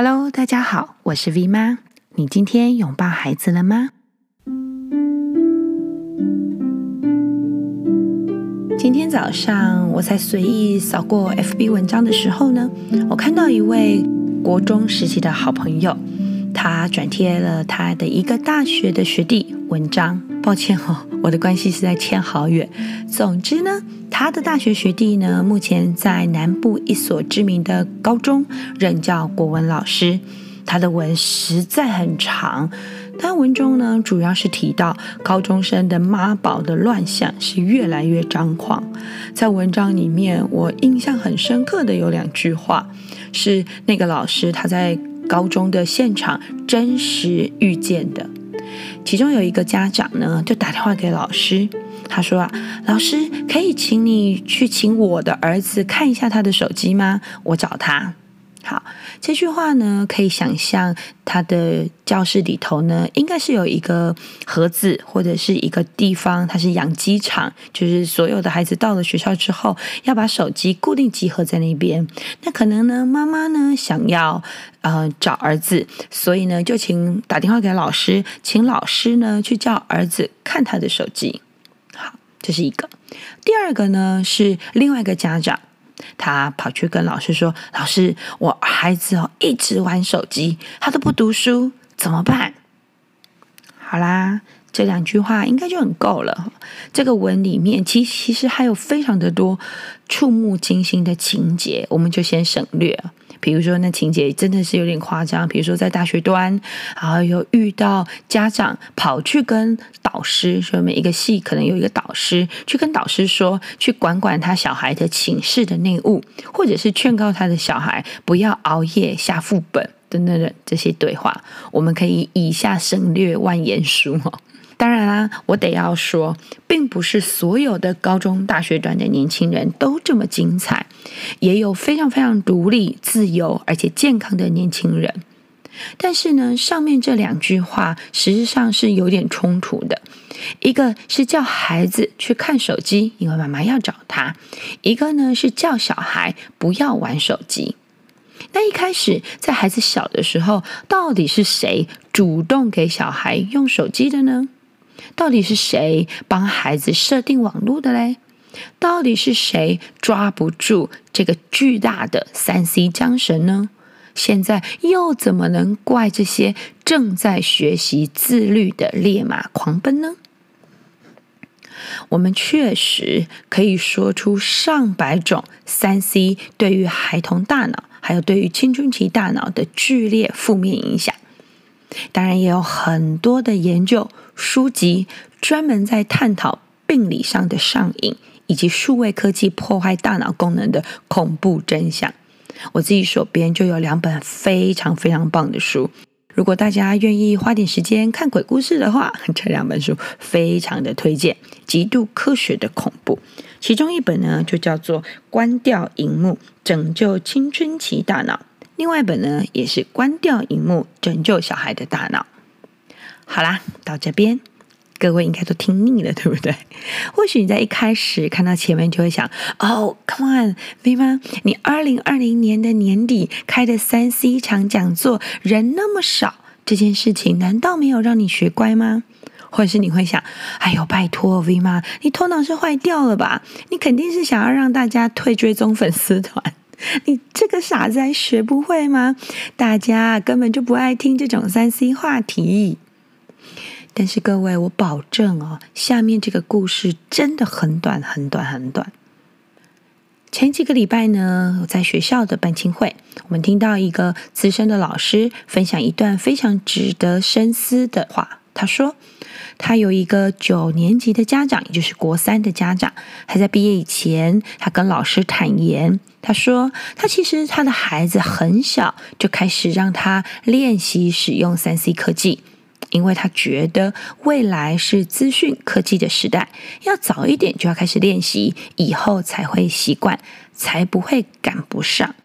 Hello，大家好，我是 V 妈。你今天拥抱孩子了吗？今天早上我在随意扫过 FB 文章的时候呢，我看到一位国中时期的好朋友，他转贴了他的一个大学的学弟文章。抱歉哦，我的关系实在欠好远。总之呢，他的大学学弟呢，目前在南部一所知名的高中任教国文老师。他的文实在很长，但文中呢，主要是提到高中生的妈宝的乱象是越来越张狂。在文章里面，我印象很深刻的有两句话，是那个老师他在高中的现场真实遇见的。其中有一个家长呢，就打电话给老师，他说啊，老师可以请你去请我的儿子看一下他的手机吗？我找他。好，这句话呢，可以想象他的教室里头呢，应该是有一个盒子或者是一个地方，它是养鸡场，就是所有的孩子到了学校之后，要把手机固定集合在那边。那可能呢，妈妈呢想要呃找儿子，所以呢就请打电话给老师，请老师呢去叫儿子看他的手机。好，这是一个。第二个呢是另外一个家长。他跑去跟老师说：“老师，我孩子哦一直玩手机，他都不读书，怎么办？”好啦，这两句话应该就很够了。这个文里面其其实还有非常的多触目惊心的情节，我们就先省略。比如说，那情节真的是有点夸张。比如说，在大学端，然后有遇到家长跑去跟导师说，每一个系可能有一个导师去跟导师说，去管管他小孩的寝室的内务，或者是劝告他的小孩不要熬夜下副本等等的这些对话，我们可以以下省略万言书哦。当然啦，我得要说，并不是所有的高中、大学段的年轻人都这么精彩，也有非常非常独立、自由而且健康的年轻人。但是呢，上面这两句话实际上是有点冲突的。一个是叫孩子去看手机，因为妈妈要找他；一个呢是叫小孩不要玩手机。那一开始在孩子小的时候，到底是谁主动给小孩用手机的呢？到底是谁帮孩子设定网络的嘞？到底是谁抓不住这个巨大的三 C 缰绳呢？现在又怎么能怪这些正在学习自律的烈马狂奔呢？我们确实可以说出上百种三 C 对于孩童大脑，还有对于青春期大脑的剧烈负面影响。当然，也有很多的研究书籍专门在探讨病理上的上瘾，以及数位科技破坏大脑功能的恐怖真相。我自己手边就有两本非常非常棒的书，如果大家愿意花点时间看鬼故事的话，这两本书非常的推荐，极度科学的恐怖。其中一本呢，就叫做《关掉荧幕，拯救青春期大脑》。另外一本呢，也是关掉荧幕，拯救小孩的大脑。好啦，到这边，各位应该都听腻了，对不对？或许你在一开始看到前面就会想：哦，Come on，V 妈，你二零二零年的年底开的三 C 场讲座，人那么少，这件事情难道没有让你学乖吗？或者是你会想：哎呦，拜托，V 妈，你头脑是坏掉了吧？你肯定是想要让大家退追踪粉丝团。你这个傻子还学不会吗？大家根本就不爱听这种三 C 话题。但是各位，我保证哦，下面这个故事真的很短，很短，很短。前几个礼拜呢，我在学校的班亲会，我们听到一个资深的老师分享一段非常值得深思的话。他说，他有一个九年级的家长，也就是国三的家长，还在毕业以前，他跟老师坦言，他说，他其实他的孩子很小就开始让他练习使用三 C 科技，因为他觉得未来是资讯科技的时代，要早一点就要开始练习，以后才会习惯，才不会赶不上。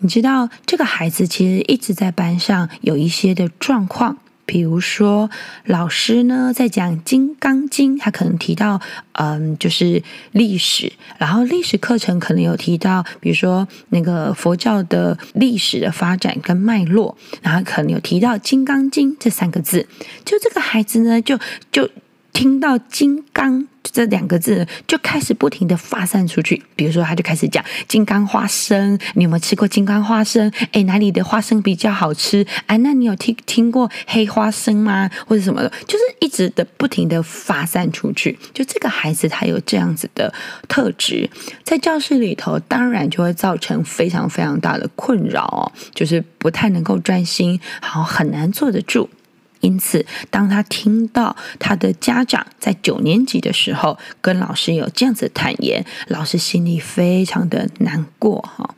你知道，这个孩子其实一直在班上有一些的状况。比如说，老师呢在讲《金刚经》，他可能提到，嗯，就是历史，然后历史课程可能有提到，比如说那个佛教的历史的发展跟脉络，然后可能有提到《金刚经》这三个字，就这个孩子呢，就就。听到“金刚”这两个字，就开始不停的发散出去。比如说，他就开始讲金刚花生，你有没有吃过金刚花生？哎，哪里的花生比较好吃？哎，那你有听听过黑花生吗？或者什么的？就是一直的不停的发散出去。就这个孩子，他有这样子的特质，在教室里头，当然就会造成非常非常大的困扰哦，就是不太能够专心，好，很难坐得住。因此，当他听到他的家长在九年级的时候跟老师有这样子坦言，老师心里非常的难过哈。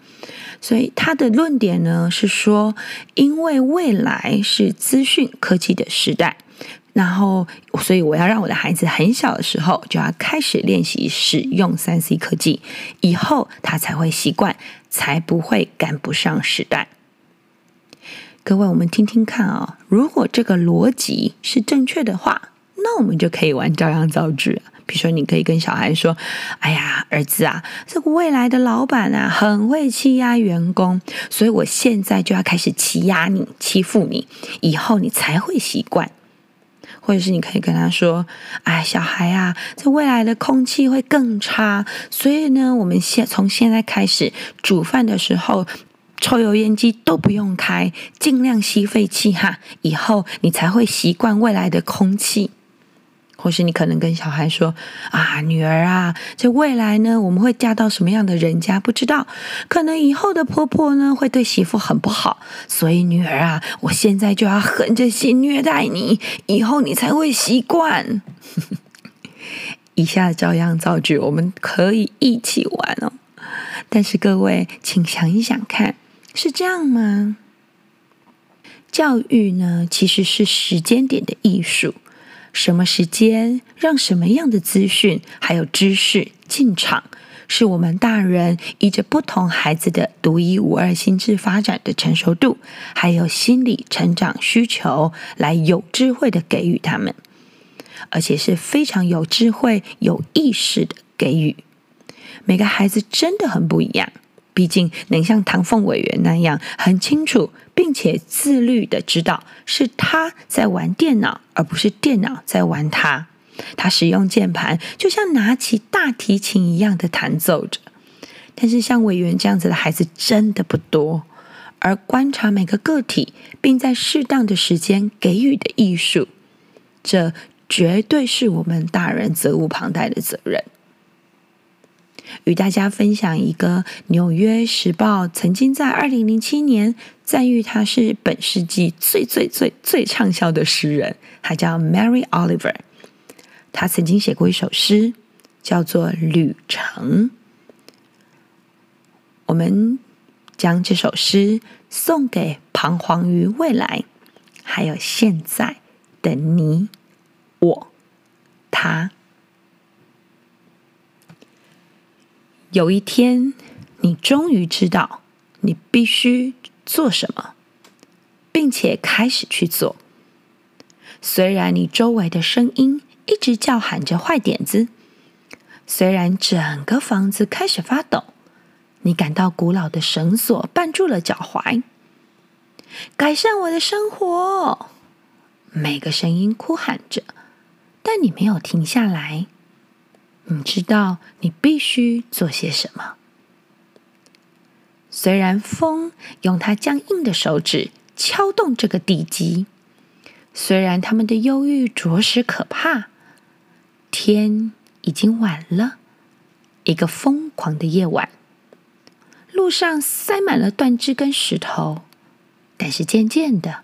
所以他的论点呢是说，因为未来是资讯科技的时代，然后所以我要让我的孩子很小的时候就要开始练习使用三 C 科技，以后他才会习惯，才不会赶不上时代。各位，我们听听看啊、如果这个逻辑是正确的话，那我们就可以玩照样造句。比如说，你可以跟小孩说：“哎呀，儿子啊，这个未来的老板啊，很会欺压员工，所以我现在就要开始欺压你、欺负你，以后你才会习惯。”或者是你可以跟他说：“哎，小孩啊，这未来的空气会更差，所以呢，我们现从现在开始煮饭的时候。”抽油烟机都不用开，尽量吸废气哈，以后你才会习惯未来的空气。或是你可能跟小孩说：“啊，女儿啊，这未来呢，我们会嫁到什么样的人家？不知道，可能以后的婆婆呢会对媳妇很不好，所以女儿啊，我现在就要狠着心虐待你，以后你才会习惯。”以下照样造句，我们可以一起玩哦。但是各位，请想一想看。是这样吗？教育呢，其实是时间点的艺术。什么时间让什么样的资讯还有知识进场，是我们大人依着不同孩子的独一无二心智发展的成熟度，还有心理成长需求，来有智慧的给予他们，而且是非常有智慧、有意识的给予。每个孩子真的很不一样。毕竟能像唐凤委员那样很清楚，并且自律的知道是他在玩电脑，而不是电脑在玩他。他使用键盘，就像拿起大提琴一样的弹奏着。但是像委员这样子的孩子真的不多，而观察每个个体，并在适当的时间给予的艺术，这绝对是我们大人责无旁贷的责任。与大家分享一个《纽约时报》曾经在二零零七年赞誉他是本世纪最最最最畅销的诗人，他叫 Mary Oliver。他曾经写过一首诗，叫做《旅程》。我们将这首诗送给彷徨于未来，还有现在的你、我、他。有一天，你终于知道你必须做什么，并且开始去做。虽然你周围的声音一直叫喊着坏点子，虽然整个房子开始发抖，你感到古老的绳索绊住了脚踝。改善我的生活，每个声音哭喊着，但你没有停下来。你知道你必须做些什么。虽然风用它僵硬的手指敲动这个地基，虽然他们的忧郁着实可怕，天已经晚了，一个疯狂的夜晚，路上塞满了断枝跟石头，但是渐渐的，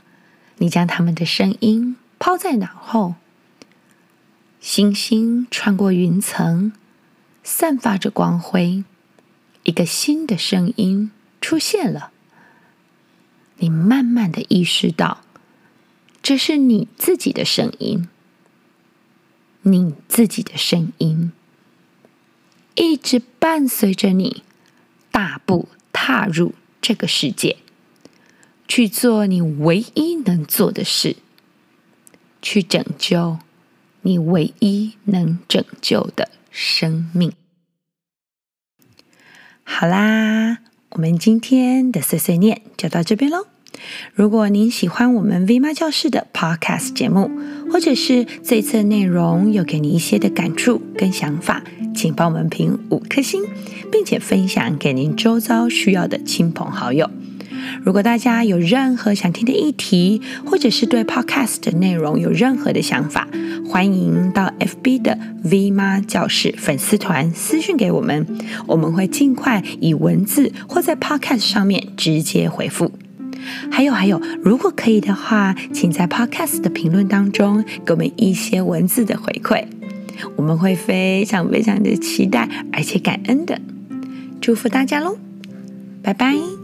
你将他们的声音抛在脑后。星星穿过云层，散发着光辉。一个新的声音出现了。你慢慢的意识到，这是你自己的声音。你自己的声音，一直伴随着你，大步踏入这个世界，去做你唯一能做的事，去拯救你唯一能拯救的生命。好啦，我们今天的碎碎念就到这边喽。如果您喜欢我们 V 妈教室的 Podcast 节目，或者是这次的内容有给你一些的感触跟想法，请帮我们评五颗星，并且分享给您周遭需要的亲朋好友。如果大家有任何想听的议题，或者是对 Podcast 的内容有任何的想法，欢迎到 FB 的 V 妈教室粉丝团私讯给我们，我们会尽快以文字或在 Podcast 上面直接回复。还有还有，如果可以的话，请在 Podcast 的评论当中给我们一些文字的回馈，我们会非常非常的期待，而且感恩的。祝福大家喽，拜拜。